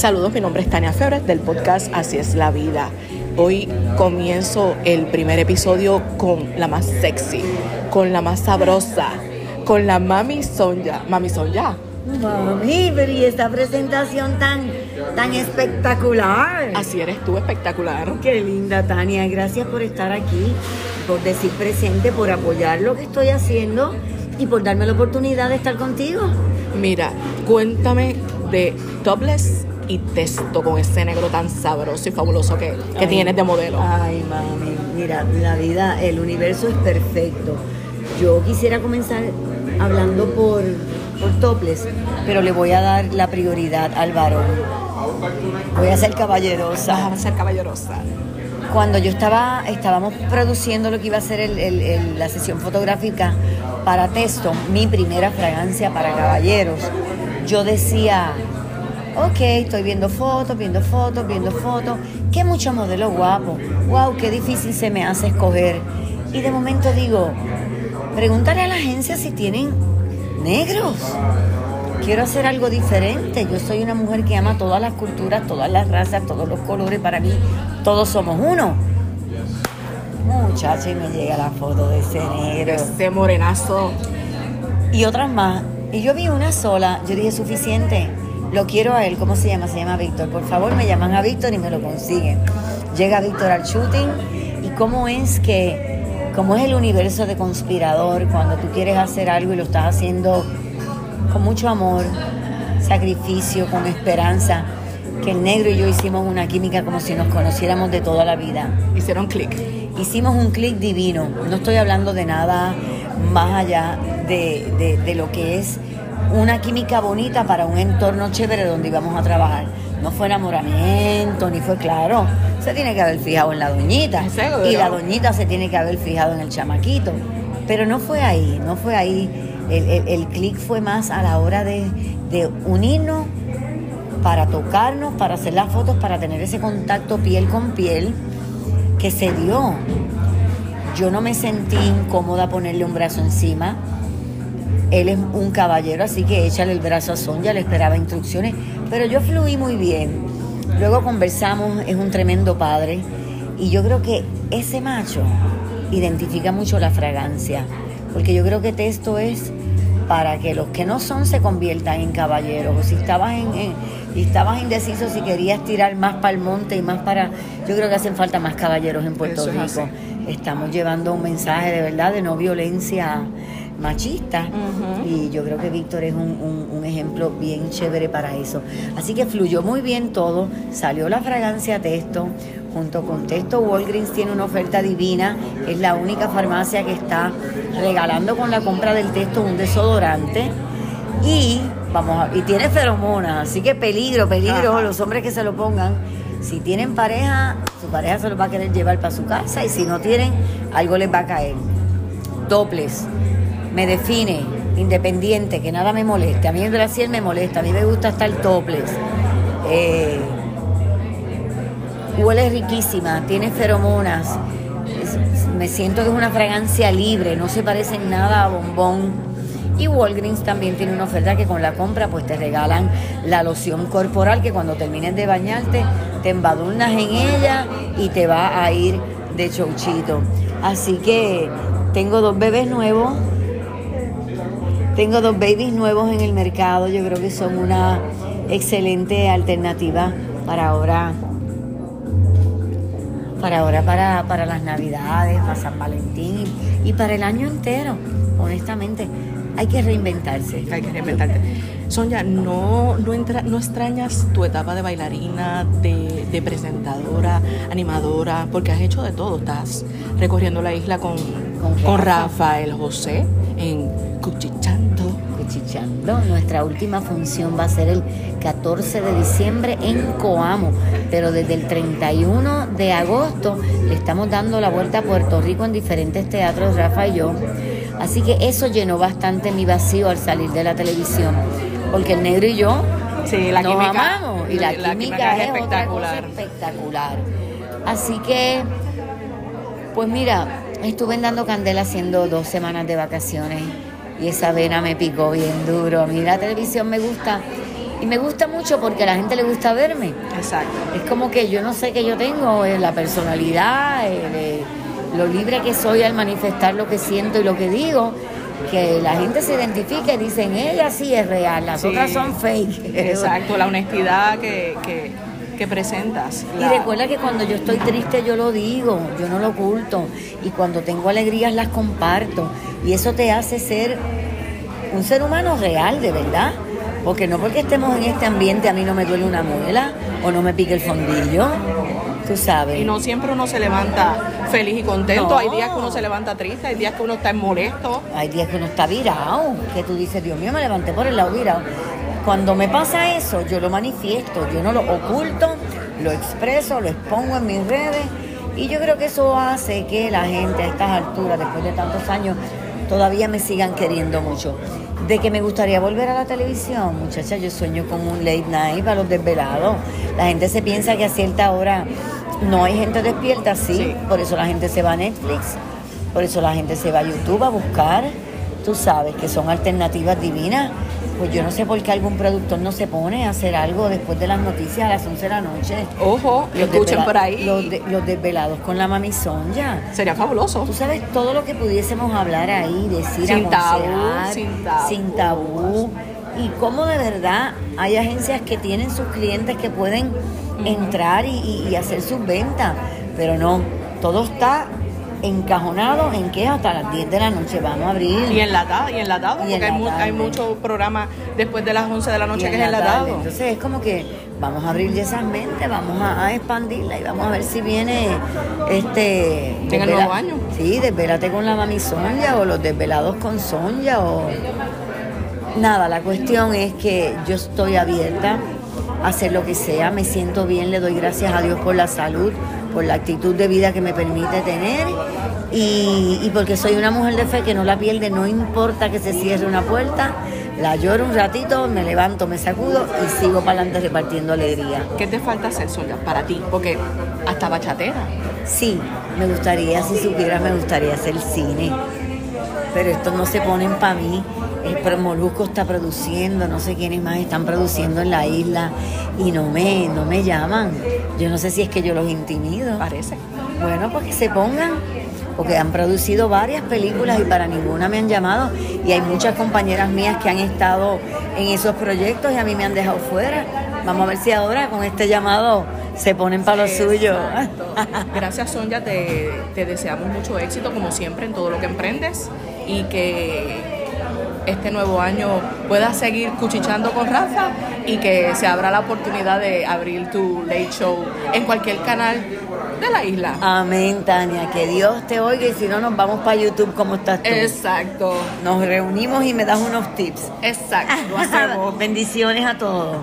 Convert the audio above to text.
Saludos, mi nombre es Tania Febres del podcast Así es la vida. Hoy comienzo el primer episodio con la más sexy, con la más sabrosa, con la Mami Sonja. Mami Sonja. Mami, pero y esta presentación tan, tan espectacular. Así eres tú, espectacular. Qué linda, Tania. Gracias por estar aquí, por decir presente, por apoyar lo que estoy haciendo y por darme la oportunidad de estar contigo. Mira, cuéntame de Topless y Testo con ese negro tan sabroso y fabuloso que, que Ay. tienes de modelo. Ay, mami, mira, la vida, el universo es perfecto. Yo quisiera comenzar hablando por, por topless, pero le voy a dar la prioridad al varón. Voy a ser caballerosa. Vas a ser caballerosa. Cuando yo estaba, estábamos produciendo lo que iba a ser el- el- el- la sesión fotográfica para Testo, mi primera fragancia para caballeros, yo decía, ok, estoy viendo fotos, viendo fotos, viendo fotos, qué mucho modelo guapo, wow, qué difícil se me hace escoger. Y de momento digo, pregúntale a la agencia si tienen negros. Quiero hacer algo diferente. Yo soy una mujer que ama todas las culturas, todas las razas, todos los colores. Para mí, todos somos uno. Muchacha, y me llega la foto de ese negro. Ese morenazo. Y otras más. Y yo vi una sola. Yo dije, suficiente. Lo quiero a él. ¿Cómo se llama? Se llama Víctor. Por favor, me llaman a Víctor y me lo consiguen. Llega Víctor al shooting. ¿Y cómo es que, cómo es el universo de conspirador cuando tú quieres hacer algo y lo estás haciendo con mucho amor, sacrificio, con esperanza? Que el negro y yo hicimos una química como si nos conociéramos de toda la vida. Hicieron clic. Hicimos un clic divino. No estoy hablando de nada más allá de, de- de lo que es una química bonita para un entorno chévere donde íbamos a trabajar. No fue enamoramiento, ni fue claro. Se tiene que haber fijado en la doñita. Y la doñita se tiene que haber fijado en el chamaquito. Pero no fue ahí, no fue ahí. El, el- el clic fue más a la hora de, de unirnos para tocarnos, para hacer las fotos, para tener ese contacto piel con piel que se dio. Yo no me sentí incómoda ponerle un brazo encima. Él es un caballero, así que échale el brazo a Sonja, le esperaba instrucciones, pero yo fluí muy bien. Luego conversamos, es un tremendo padre, y yo creo que ese macho identifica mucho la fragancia, porque yo creo que esto es para que los que no son se conviertan en caballeros. O si estabas en, en- y estabas indeciso si querías tirar más para el monte y más para, yo creo que hacen falta más caballeros en Puerto Eso es Rico. Estamos llevando un mensaje de verdad de no violencia machista. Y yo creo que Víctor es un, un- un ejemplo bien chévere para eso. Así que fluyó muy bien todo, salió la fragancia Testo, junto con Testo Walgreens tiene una oferta divina, es la única farmacia que está regalando con la compra del Testo un desodorante. Y vamos a- y tiene feromonas, así que peligro, peligro, Ajá. los hombres que se lo pongan. Si tienen pareja, su pareja se los va a querer llevar para su casa. Y si no tienen, algo les va a caer. Dobles, me define, independiente, que nada me moleste. A mí el Brasil me molesta, a mí me gusta estar topless. Eh, huele riquísima, tiene feromonas. Me siento que es una fragancia libre, no se parece en nada a bombón. Y Walgreens también tiene una oferta que con la compra pues te regalan la loción corporal que cuando termines de bañarte te embadurnas en ella y te va a ir de chouchito. Así que tengo dos bebés nuevos, tengo dos babies nuevos en el mercado, yo creo que son una excelente alternativa para ahora para ahora, para, para las navidades, para San Valentín y, para el año entero, honestamente. Hay que reinventarse. Hay que reinventarte. Sonia, ¿no, no, entra- ¿no extrañas tu etapa de bailarina, de, de presentadora, animadora? Porque has hecho de todo. Estás recorriendo la isla con, Con con Rafa. Rafael José en Cuchichando. Cuchicheando. Nuestra última función va a ser el 14 de diciembre en Coamo, pero desde el 31 de agosto le estamos dando la vuelta a Puerto Rico en diferentes teatros, Rafa y yo. Así que eso llenó bastante mi vacío al salir de la televisión, porque el negro y yo Sí, la nos química, amamos y la, la química, química es es otra cosa espectacular. espectacular. Así que, pues mira, estuve en dando candela haciendo dos semanas de vacaciones y esa vena me picó bien duro. A mí la televisión me gusta Y me gusta mucho porque a la gente le gusta verme. Exacto. Es como que yo no sé qué yo tengo, eh, la personalidad, eh, eh, lo libre que soy al manifestar lo que siento y lo que digo, que la gente se identifique y dicen, ella sí es real, las Sí. otras son fake. Exacto, la honestidad que, que, que presentas. Y recuerda que cuando yo estoy triste yo lo digo, yo no lo oculto. Y cuando tengo alegrías las comparto. Y eso te hace ser un ser humano real, de verdad. Porque no porque estemos en este ambiente a mí no me duele una muela o no me pique el fondillo. Tú sabes. Y no siempre uno se levanta feliz y contento. No. Hay días que uno se levanta triste, hay días que uno está molesto. Hay días que uno está virado, que tú dices, Dios mío, me levanté por el lado virado. Cuando me pasa eso, yo lo manifiesto, yo no lo oculto, lo expreso, lo expongo en mis redes y yo creo que eso hace que la gente a estas alturas, después de tantos años, todavía me sigan queriendo mucho. De que me gustaría volver a la televisión, muchacha, yo sueño con un late night para los desvelados. La gente se piensa que a cierta hora no hay gente despierta, sí, Sí. por eso la gente se va a Netflix, por eso la gente se va a YouTube a buscar, tú sabes que son alternativas divinas. Pues yo no sé por qué algún productor no se pone a hacer algo después de las noticias a las 11 de la noche. Ojo, Los escuchen por ahí. Los, de- los desvelados con la mamizón ya. Sería fabuloso. Tú sabes todo lo que pudiésemos hablar ahí, decir, Sin tabú, aconsejar, sin tabú. sin tabú. Y cómo de verdad hay agencias que tienen sus clientes que pueden entrar y, y- y hacer sus ventas. Pero no, todo está encajonado en que hasta las 10 de la noche vamos a abrir. Y enlatado, y enlatado, Y porque hay, mu- hay muchos programas después de las 11 de la noche en que es enlatado. Entonces es como que vamos a abrir esas mentes, vamos a, a expandirla y vamos a ver si viene este el desvela- nuevo año. Sí, desvélate con la mami Sonja o los desvelados con Sonja o nada, la cuestión es que yo estoy abierta hacer lo que sea, me siento bien, le doy gracias a Dios por la salud, por la actitud de vida que me permite tener y, y porque soy una mujer de fe que no la pierde, no importa que se cierre una puerta, la lloro un ratito, me levanto, me sacudo y sigo para adelante repartiendo alegría. ¿Qué te falta hacer, Sonia, para ti? Porque hasta bachatera. Sí, me gustaría, si supieras, me gustaría hacer cine. Pero estos no se ponen para mí. El Pro- Molusco está produciendo, no sé quiénes más están produciendo en la isla y no me, no me llaman. Yo no sé si es que yo los intimido. Parece. Bueno, pues que se pongan, porque han producido varias películas y para ninguna me han llamado. Y hay muchas compañeras mías que han estado en esos proyectos y a mí me han dejado fuera. Vamos a ver si ahora con este llamado se ponen para lo suyo. Exacto. Gracias, Sonia. Te, te deseamos mucho éxito, como siempre, en todo lo que emprendes y que este nuevo año puedas seguir cuchichando con Rafa y que se abra la oportunidad de abrir tu late show en cualquier canal de la isla. Amén, Tania. Que Dios te oiga y si no, nos vamos para YouTube como estás tú. Exacto, Nos reunimos y me das unos tips. exacto. Lo hacemos. Bendiciones a todos.